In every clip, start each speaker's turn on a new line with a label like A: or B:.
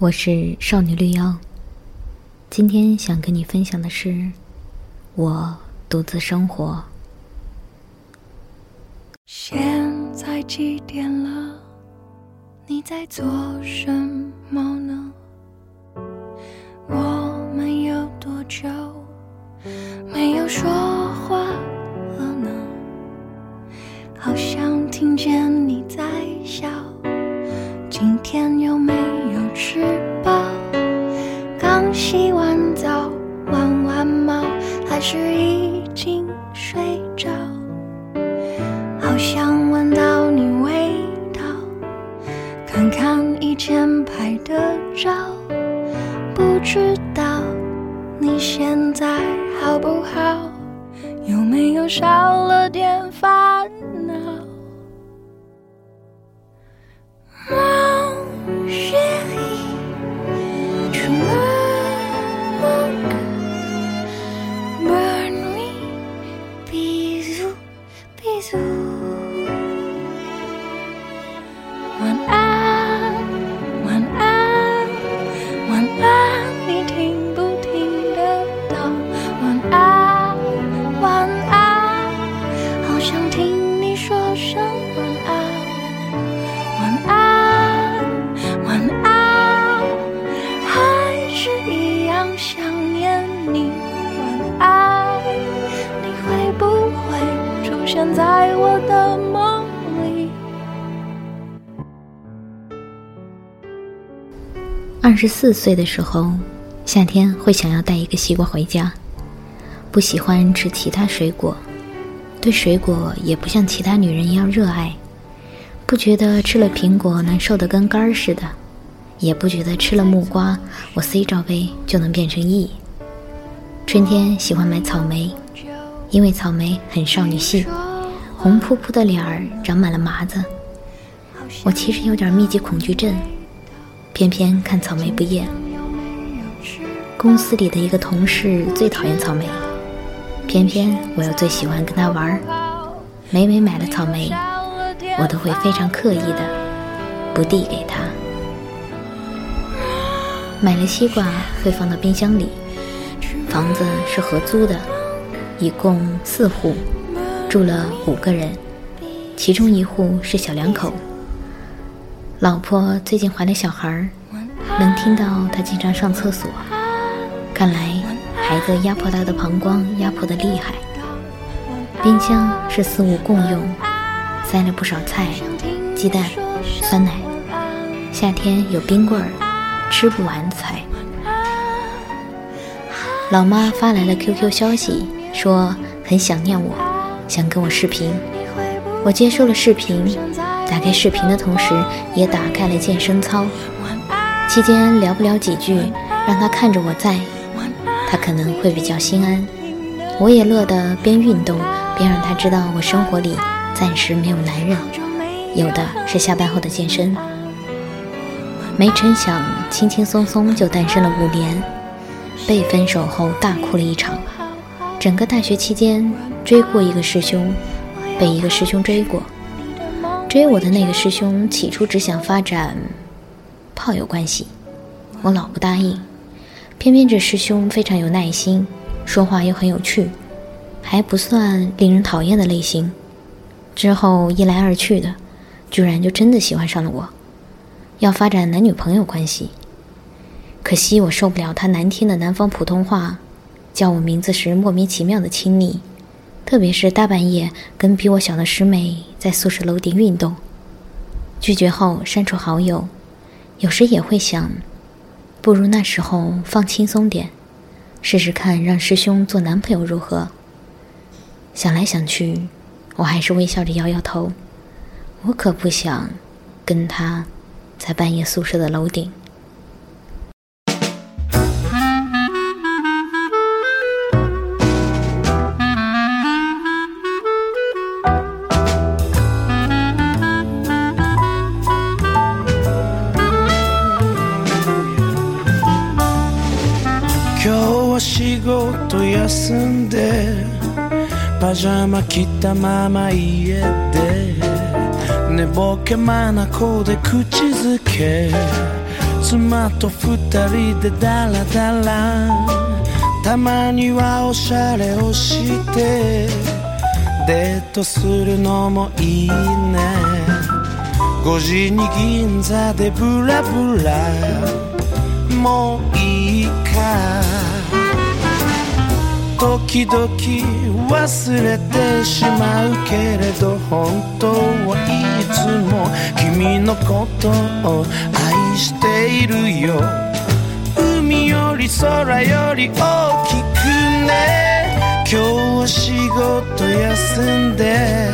A: 我是少女绿妖。今天想跟你分享的是，我独自生活。
B: 现在几点了？你在做什么呢？我们有多久没有说话了呢？好像听见你在笑。今天有没少了
A: 二十四岁的时候，夏天会想要带一个西瓜回家，不喜欢吃其他水果，对水果也不像其他女人一样热爱，不觉得吃了苹果能瘦得跟杆儿似的，也不觉得吃了木瓜我 C 罩杯就能变成 E。春天喜欢买草莓，因为草莓很少女系，红扑扑的脸儿长满了麻子。我其实有点密集恐惧症。偏偏看草莓不厌。公司里的一个同事最讨厌草莓，偏偏我又最喜欢跟他玩儿。每每买了草莓，我都会非常刻意的不递给他。买了西瓜会放到冰箱里。房子是合租的，一共四户，住了五个人，其中一户是小两口。老婆最近怀了小孩儿，能听到她经常上厕所，看来孩子压迫她的膀胱压迫的厉害。冰箱是四物共用，塞了不少菜、鸡蛋、酸奶，夏天有冰棍儿，吃不完才。老妈发来了 QQ 消息，说很想念我，想跟我视频。我接收了视频。打开视频的同时，也打开了健身操。期间聊不了几句，让他看着我在，他可能会比较心安。我也乐得边运动边让他知道我生活里暂时没有男人，有的是下班后的健身。没成想，轻轻松松就诞生了五年。被分手后大哭了一场。整个大学期间追过一个师兄，被一个师兄追过。追我的那个师兄起初只想发展炮友关系，我老不答应。偏偏这师兄非常有耐心，说话又很有趣，还不算令人讨厌的类型。之后一来二去的，居然就真的喜欢上了我，要发展男女朋友关系。可惜我受不了他难听的南方普通话，叫我名字时莫名其妙的亲昵。特别是大半夜跟比我小的师妹在宿舍楼顶运动，拒绝后删除好友，有时也会想，不如那时候放轻松点，试试看让师兄做男朋友如何。想来想去，我还是微笑着摇摇头，我可不想跟他在半夜宿舍的楼顶。
C: 仕事休んでパジャマ着たまま家で寝ぼけ眼で口づけ妻と二人でダラダラたまにはおしゃれをしてデートするのもいいね。5時に銀座でブラブラもういいか。時々忘れてしまうけれど本当はいつも君のことを愛しているよ。海より空より大きくね。今日は仕事休んで。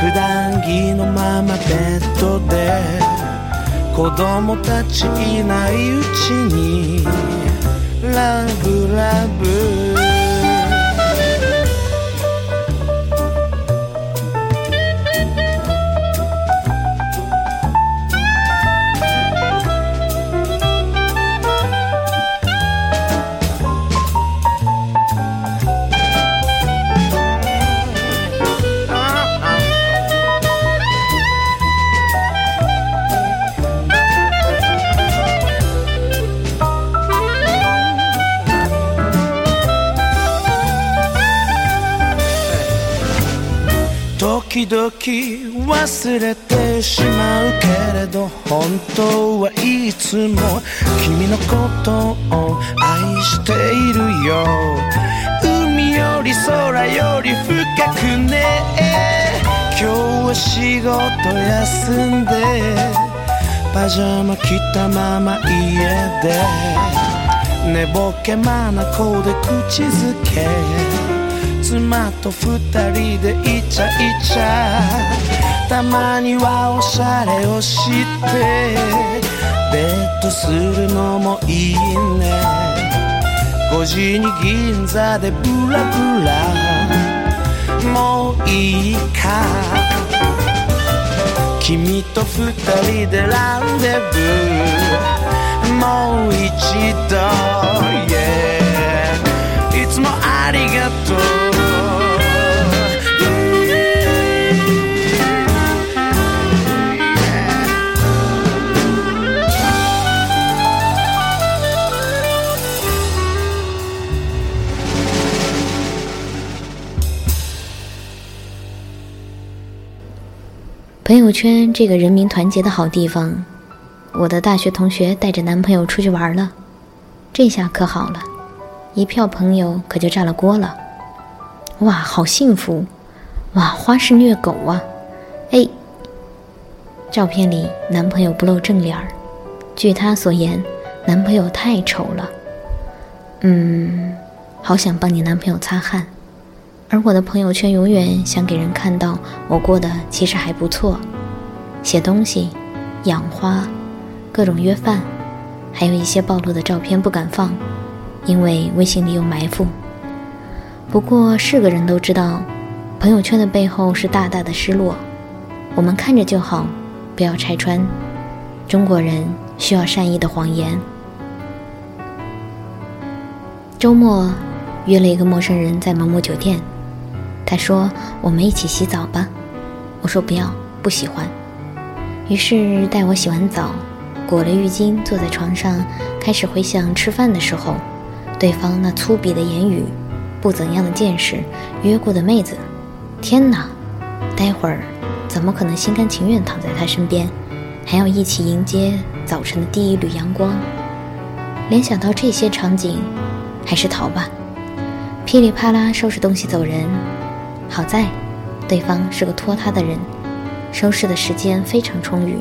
C: 普段着のままベッドで。子供たちいないうちに。ラブラブ。時々忘れてしまうけれど本当はいつも君のことを愛しているよ。海より空より深くね。今日は仕事休んで。パジャマ着たまま家で。寝ぼけまなこで口づけ。妻と二人でイチャイチャ。たまにはおしゃれをして。デートするのもいいね。5時に銀座でブラブラ。もういいか。君と二人でランデブー。もう一度、yeah、いつもありがとう。
A: 朋友圈这个人民团结的好地方，我的大学同学带着男朋友出去玩了，这下可好了，一票朋友可就炸了锅了。哇，好幸福！哇，花式虐狗啊！哎，照片里男朋友不露正脸儿，据他所言，男朋友太丑了。嗯，好想帮你男朋友擦汗。而我的朋友圈永远想给人看到我过得其实还不错，写东西、养花、各种约饭，还有一些暴露的照片不敢放，因为微信里有埋伏。不过是个人都知道，朋友圈的背后是大大的失落。我们看着就好，不要拆穿。中国人需要善意的谎言。周末约了一个陌生人在某某酒店。他说：“我们一起洗澡吧。”我说：“不要，不喜欢。”于是待我洗完澡，裹了浴巾，坐在床上，开始回想吃饭的时候，对方那粗鄙的言语，不怎样的见识，约过的妹子，天哪！待会儿怎么可能心甘情愿躺在他身边，还要一起迎接早晨的第一缕阳光？联想到这些场景，还是逃吧。噼里啪啦收拾东西走人。好在，对方是个拖沓的人，收拾的时间非常充裕。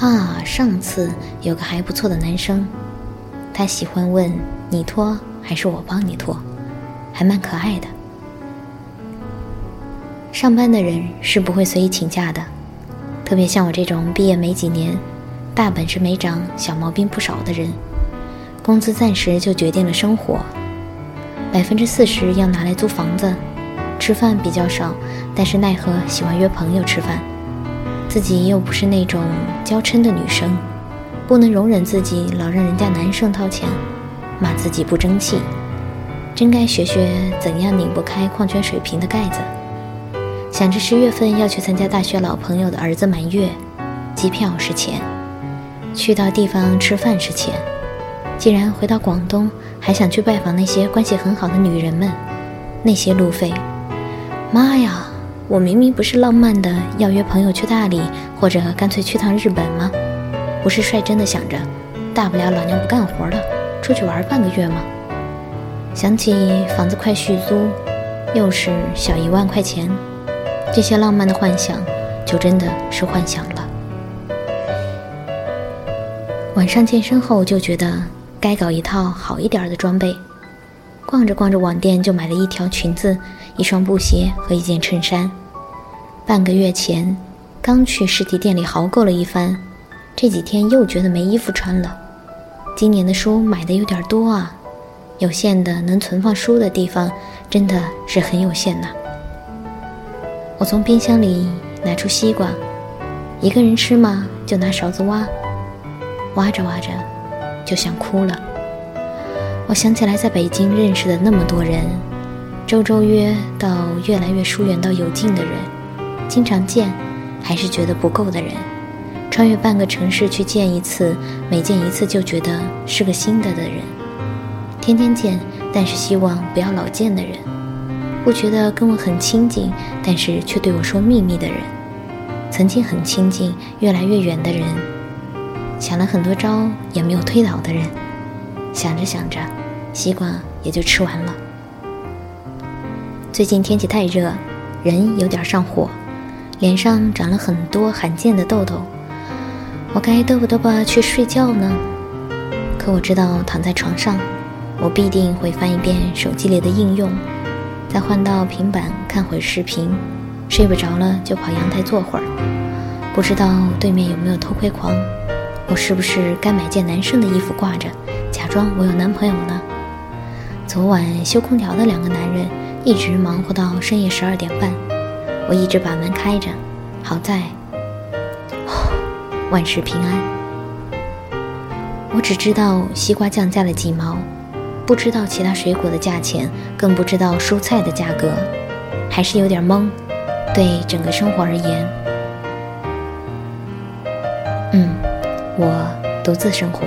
A: 啊，上次有个还不错的男生，他喜欢问你拖还是我帮你拖，还蛮可爱的。上班的人是不会随意请假的，特别像我这种毕业没几年、大本事没长、小毛病不少的人，工资暂时就决定了生活，百分之四十要拿来租房子。吃饭比较少，但是奈何喜欢约朋友吃饭，自己又不是那种娇嗔的女生，不能容忍自己老让人家男生掏钱，骂自己不争气，真该学学怎样拧不开矿泉水瓶的盖子。想着十月份要去参加大学老朋友的儿子满月，机票是钱，去到地方吃饭是钱，既然回到广东，还想去拜访那些关系很好的女人们，那些路费，妈呀！我明明不是浪漫的要约朋友去大理，或者干脆去趟日本吗？不是率真的想着，大不了老娘不干活了，出去玩半个月吗？想起房子快续租，又是小一万块钱，这些浪漫的幻想就真的是幻想了。晚上健身后就觉得该搞一套好一点的装备，逛着逛着网店就买了一条裙子。一双布鞋和一件衬衫。半个月前，刚去实体店里豪购了一番，这几天又觉得没衣服穿了。今年的书买的有点多啊，有限的能存放书的地方真的是很有限呐。我从冰箱里拿出西瓜，一个人吃嘛，就拿勺子挖，挖着挖着就想哭了。我想起来在北京认识的那么多人。周周约到越来越疏远到有劲的人，经常见，还是觉得不够的人，穿越半个城市去见一次，每见一次就觉得是个新的的人，天天见，但是希望不要老见的人，不觉得跟我很亲近，但是却对我说秘密的人，曾经很亲近，越来越远的人，想了很多招也没有推倒的人，想着想着，西瓜也就吃完了。最近天气太热，人有点上火，脸上长了很多罕见的痘痘。我该嘚不嘚吧去睡觉呢？可我知道躺在床上，我必定会翻一遍手机里的应用，再换到平板看会视频。睡不着了就跑阳台坐会儿。不知道对面有没有偷窥狂？我是不是该买件男生的衣服挂着，假装我有男朋友呢？昨晚修空调的两个男人。一直忙活到深夜十二点半，我一直把门开着，好在，万事平安。我只知道西瓜降价了几毛，不知道其他水果的价钱，更不知道蔬菜的价格，还是有点懵。对整个生活而言，嗯，我独自生活。